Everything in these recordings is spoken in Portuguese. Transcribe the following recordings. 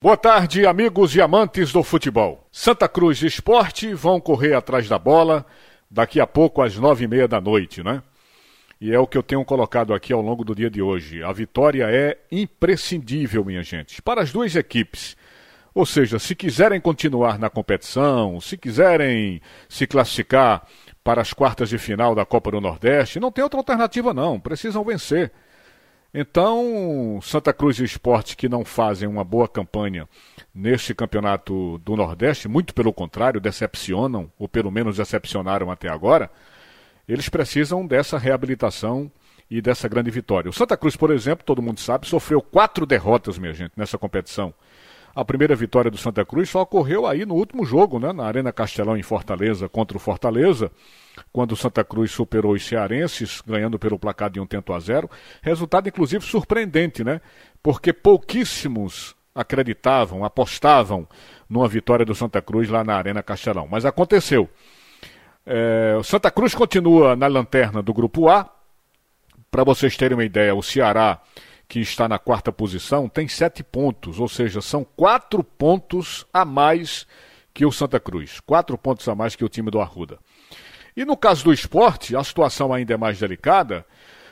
Boa tarde, amigos e amantes do futebol. Santa Cruz Esporte vão correr atrás da bola daqui a pouco às nove e meia da noite, né? E é o que eu tenho colocado aqui ao longo do dia de hoje. A vitória é imprescindível, minha gente, para as duas equipes. Ou seja, se quiserem continuar na competição, se quiserem se classificar para as quartas de final da Copa do Nordeste, não tem outra alternativa não, precisam vencer. Então, Santa Cruz e Esporte que não fazem uma boa campanha neste campeonato do Nordeste, muito pelo contrário, decepcionam, ou pelo menos decepcionaram até agora, eles precisam dessa reabilitação e dessa grande vitória. O Santa Cruz, por exemplo, todo mundo sabe, sofreu quatro derrotas, minha gente, nessa competição. A primeira vitória do Santa Cruz só ocorreu aí no último jogo, né, na Arena Castelão em Fortaleza contra o Fortaleza, quando o Santa Cruz superou os cearenses, ganhando pelo placar de um tento a zero. Resultado, inclusive, surpreendente, né? Porque pouquíssimos acreditavam, apostavam numa vitória do Santa Cruz lá na Arena Castelão. Mas aconteceu. É, o Santa Cruz continua na lanterna do grupo A. Para vocês terem uma ideia, o Ceará que está na quarta posição, tem sete pontos, ou seja, são quatro pontos a mais que o Santa Cruz. Quatro pontos a mais que o time do Arruda. E no caso do esporte, a situação ainda é mais delicada.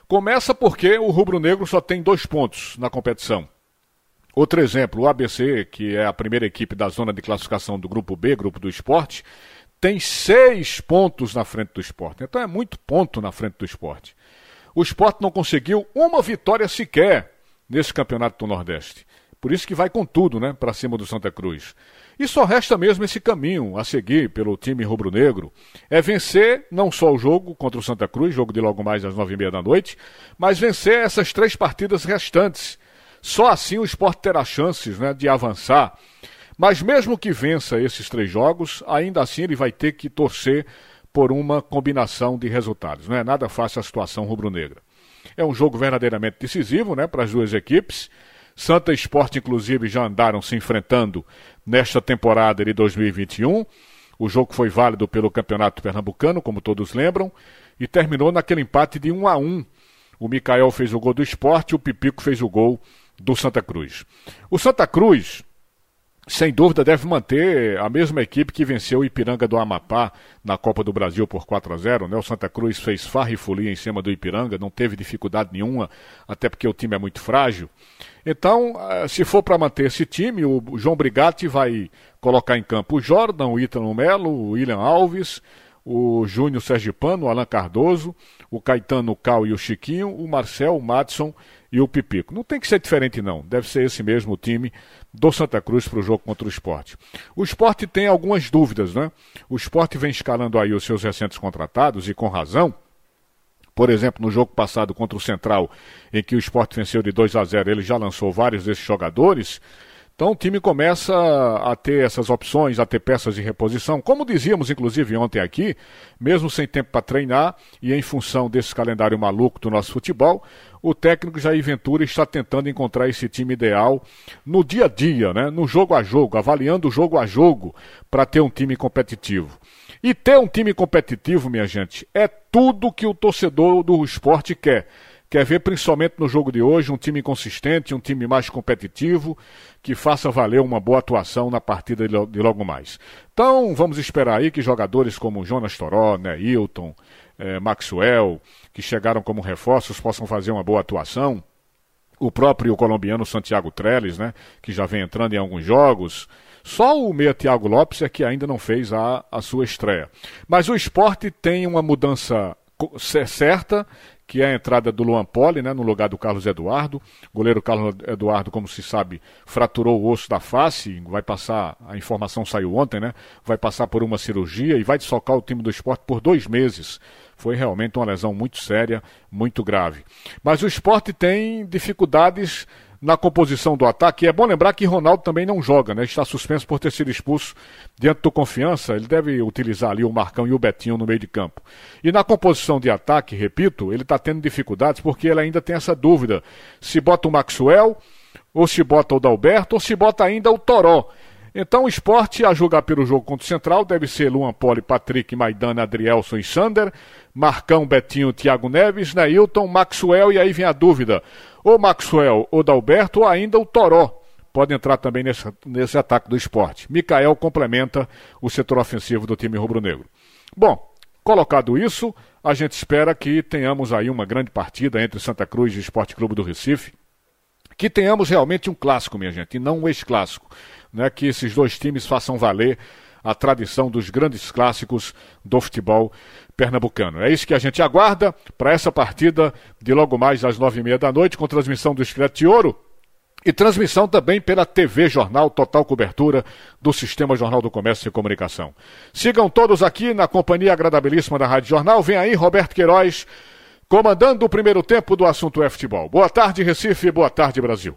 Começa porque o rubro-negro só tem dois pontos na competição. Outro exemplo, o ABC, que é a primeira equipe da zona de classificação do grupo B, grupo do esporte, tem seis pontos na frente do esporte. Então é muito ponto na frente do esporte o esporte não conseguiu uma vitória sequer nesse campeonato do Nordeste. Por isso que vai com tudo, né, para cima do Santa Cruz. E só resta mesmo esse caminho a seguir pelo time rubro-negro. É vencer não só o jogo contra o Santa Cruz, jogo de logo mais às nove e meia da noite, mas vencer essas três partidas restantes. Só assim o esporte terá chances né, de avançar. Mas mesmo que vença esses três jogos, ainda assim ele vai ter que torcer por uma combinação de resultados. Não é nada fácil a situação rubro-negra. É um jogo verdadeiramente decisivo né, para as duas equipes. Santa Esporte, inclusive, já andaram se enfrentando nesta temporada de 2021. O jogo foi válido pelo Campeonato Pernambucano, como todos lembram, e terminou naquele empate de 1 a 1. O Mikael fez o gol do esporte o Pipico fez o gol do Santa Cruz. O Santa Cruz sem dúvida deve manter a mesma equipe que venceu o Ipiranga do Amapá na Copa do Brasil por 4 a 0. Né? O Santa Cruz fez farra e folia em cima do Ipiranga, não teve dificuldade nenhuma, até porque o time é muito frágil. Então, eh, se for para manter esse time, o João Brigatti vai colocar em campo o Jordan, o Ítalo Melo, o William Alves, o Júnior Sergipano, o Alan Cardoso, o Caetano Cal e o Chiquinho, o Marcel, o Madison e o Pipico. Não tem que ser diferente, não. Deve ser esse mesmo time do Santa Cruz para o jogo contra o esporte. O esporte tem algumas dúvidas, né? O esporte vem escalando aí os seus recentes contratados, e com razão. Por exemplo, no jogo passado contra o Central, em que o esporte venceu de 2 a 0, ele já lançou vários desses jogadores. Então o time começa a ter essas opções, a ter peças de reposição. Como dizíamos, inclusive, ontem aqui, mesmo sem tempo para treinar e em função desse calendário maluco do nosso futebol, o técnico Jair Ventura está tentando encontrar esse time ideal no dia a dia, né? no jogo a jogo, avaliando jogo a jogo para ter um time competitivo. E ter um time competitivo, minha gente, é tudo que o torcedor do esporte quer quer ver principalmente no jogo de hoje um time consistente, um time mais competitivo, que faça valer uma boa atuação na partida de logo mais. Então vamos esperar aí que jogadores como Jonas Toró, né, Hilton, eh, Maxwell, que chegaram como reforços, possam fazer uma boa atuação. O próprio colombiano Santiago Trellis, né, que já vem entrando em alguns jogos. Só o meia Thiago Lopes é que ainda não fez a, a sua estreia. Mas o esporte tem uma mudança certa que é a entrada do Luan Poli, né, no lugar do Carlos Eduardo. O goleiro Carlos Eduardo, como se sabe, fraturou o osso da face, vai passar, a informação saiu ontem, né, vai passar por uma cirurgia e vai desfocar o time do esporte por dois meses. Foi realmente uma lesão muito séria, muito grave. Mas o esporte tem dificuldades na composição do ataque. é bom lembrar que Ronaldo também não joga, né? Está suspenso por ter sido expulso diante do confiança. Ele deve utilizar ali o Marcão e o Betinho no meio de campo. E na composição de ataque, repito, ele está tendo dificuldades porque ele ainda tem essa dúvida: se bota o Maxwell, ou se bota o Dalberto, ou se bota ainda o Toró. Então o esporte a jogar pelo jogo contra o Central deve ser Luan Poli, Patrick, Maidana, Adrielson e Sander, Marcão, Betinho, Thiago Neves, Neilton, Maxwell e aí vem a dúvida ou Maxwell ou Dalberto ou ainda o Toró pode entrar também nesse, nesse ataque do esporte. Mikael complementa o setor ofensivo do time rubro-negro. Bom, colocado isso, a gente espera que tenhamos aí uma grande partida entre Santa Cruz e Esporte Clube do Recife. Que tenhamos realmente um clássico, minha gente, e não um ex-clássico. Né? Que esses dois times façam valer a tradição dos grandes clássicos do futebol pernambucano. É isso que a gente aguarda para essa partida de logo mais às nove e meia da noite, com transmissão do Escrete de Ouro. E transmissão também pela TV Jornal, total cobertura do Sistema Jornal do Comércio e Comunicação. Sigam todos aqui na companhia agradabilíssima da Rádio Jornal. Vem aí Roberto Queiroz, comandando o primeiro tempo do assunto é futebol. Boa tarde, Recife. Boa tarde, Brasil.